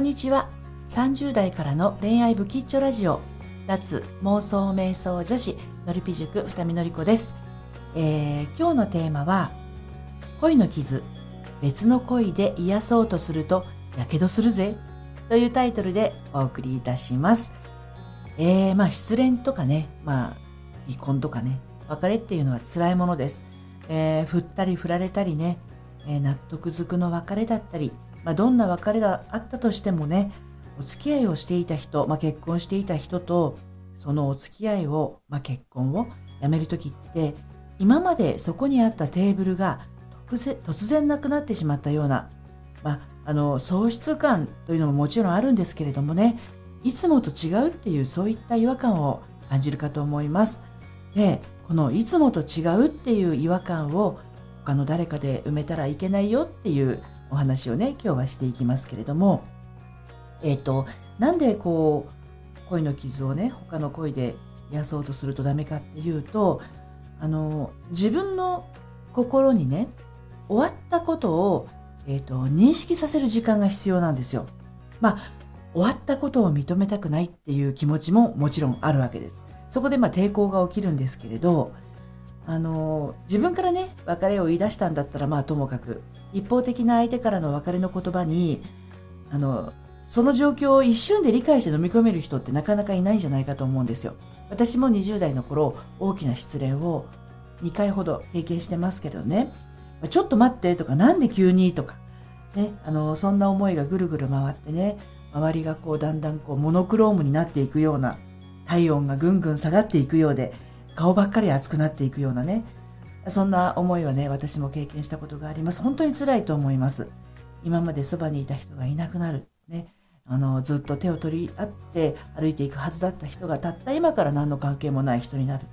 こんにちは。30代からの恋愛不吉祥ラジオ、脱妄想瞑想女子、のりぴ塾二見のりこです、えー、今日のテーマは、恋の傷、別の恋で癒そうとすると、やけどするぜ、というタイトルでお送りいたします。えー、まあ失恋とかね、まあ離婚とかね、別れっていうのは辛いものです。えー、振ったり振られたりね、えー、納得づくの別れだったり、まあ、どんな別れがあったとしてもね、お付き合いをしていた人、まあ、結婚していた人と、そのお付き合いを、まあ、結婚をやめるときって、今までそこにあったテーブルが突然なくなってしまったような、まあ、あの、喪失感というのももちろんあるんですけれどもね、いつもと違うっていうそういった違和感を感じるかと思います。で、このいつもと違うっていう違和感を他の誰かで埋めたらいけないよっていうお話をね、今日はしていきますけれども、えっ、ー、と、なんでこう、恋の傷をね、他の恋で癒そうとするとダメかっていうと、あの、自分の心にね、終わったことを、え、ー、と、認識させる時間が必要なんですよ。まあ、終わったことを認めたくないっていう気持ちももちろんあるわけです。そこでまあ抵抗が起きるんですけれど、あの、自分からね、別れを言い出したんだったらまあともかく、一方的な相手からの別れの言葉に、あの、その状況を一瞬で理解して飲み込める人ってなかなかいないんじゃないかと思うんですよ。私も20代の頃、大きな失恋を2回ほど経験してますけどね、ちょっと待ってとか、なんで急にとか、ね、あの、そんな思いがぐるぐる回ってね、周りがこうだんだんこうモノクロームになっていくような、体温がぐんぐん下がっていくようで、顔ばっかり熱くなっていくようなね、そんな思いはね、私も経験したことがあります。本当に辛いと思います。今までそばにいた人がいなくなる。ね。あの、ずっと手を取り合って歩いていくはずだった人がたった今から何の関係もない人になる。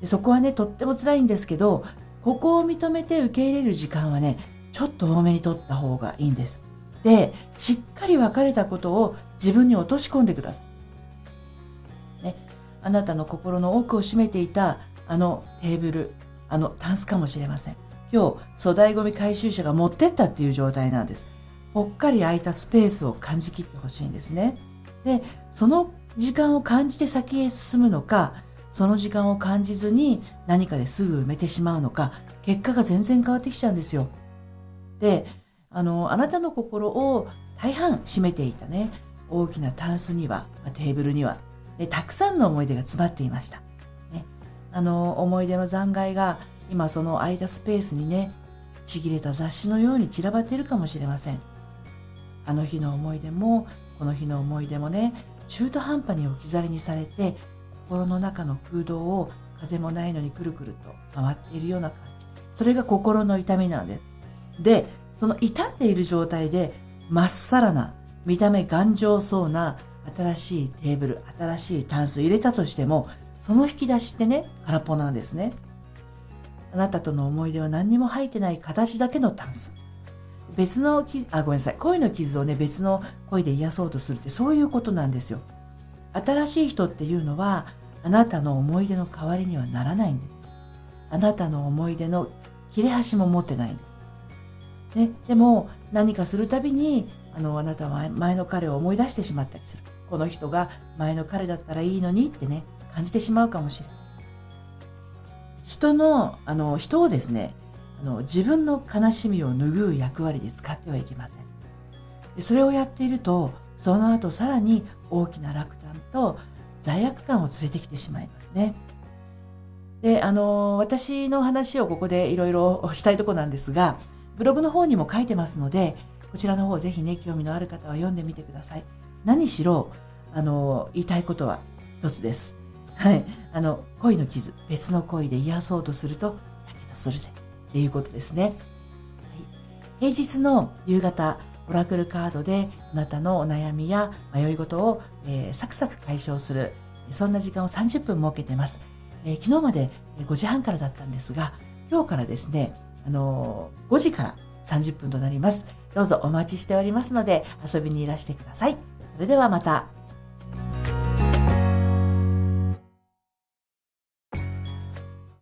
でそこはね、とっても辛いんですけど、ここを認めて受け入れる時間はね、ちょっと多めに取った方がいいんです。で、しっかり別れたことを自分に落とし込んでください。あなたの心の奥を占めていたあのテーブル、あのタンスかもしれません。今日、粗大ゴミ回収車が持ってったっていう状態なんです。ぽっかり空いたスペースを感じきってほしいんですね。で、その時間を感じて先へ進むのか、その時間を感じずに何かですぐ埋めてしまうのか、結果が全然変わってきちゃうんですよ。で、あの、あなたの心を大半占めていたね、大きなタンスには、テーブルにはで、たくさんの思い出が詰まっていました。ね、あの、思い出の残骸が今その空いたスペースにね、ちぎれた雑誌のように散らばっているかもしれません。あの日の思い出も、この日の思い出もね、中途半端に置き去りにされて、心の中の空洞を風もないのにくるくると回っているような感じ。それが心の痛みなんです。で、その傷んでいる状態で、まっさらな、見た目頑丈そうな新しいテーブル、新しいタンス入れたとしても、その引き出しってね、空っぽなんですね。あなたとの思い出は何にも入ってない形だけのタンス。別の傷、あ、ごめんなさい。恋の傷をね、別の恋で癒そうとするってそういうことなんですよ。新しい人っていうのは、あなたの思い出の代わりにはならないんです。あなたの思い出の切れ端も持ってないんです。ね、でも何かするたびにあの、あなたは前の彼を思い出してしまったりする。この人が前の彼だったらいいのにってね、感じてしまうかもしれない。人の、あの、人をですね、あの、自分の悲しみを拭う役割で使ってはいけません。それをやっていると、その後さらに大きな落胆と罪悪感を連れてきてしまいますね。で、あの、私の話をここでいろいろしたいとこなんですが、ブログの方にも書いてますので、こちらの方ぜひね、興味のある方は読んでみてください。何しろ、あの、言いたいことは一つです。はい。あの、恋の傷、別の恋で癒そうとすると、やけどするぜ。っていうことですね。はい、平日の夕方、オラクルカードであなたのお悩みや迷い事を、えー、サクサク解消する、そんな時間を30分設けてます。えー、昨日まで5時半からだったんですが、今日からですね、あのー、5時から30分となります。どうぞお待ちしておりますので遊びにいらしてください。それではまた。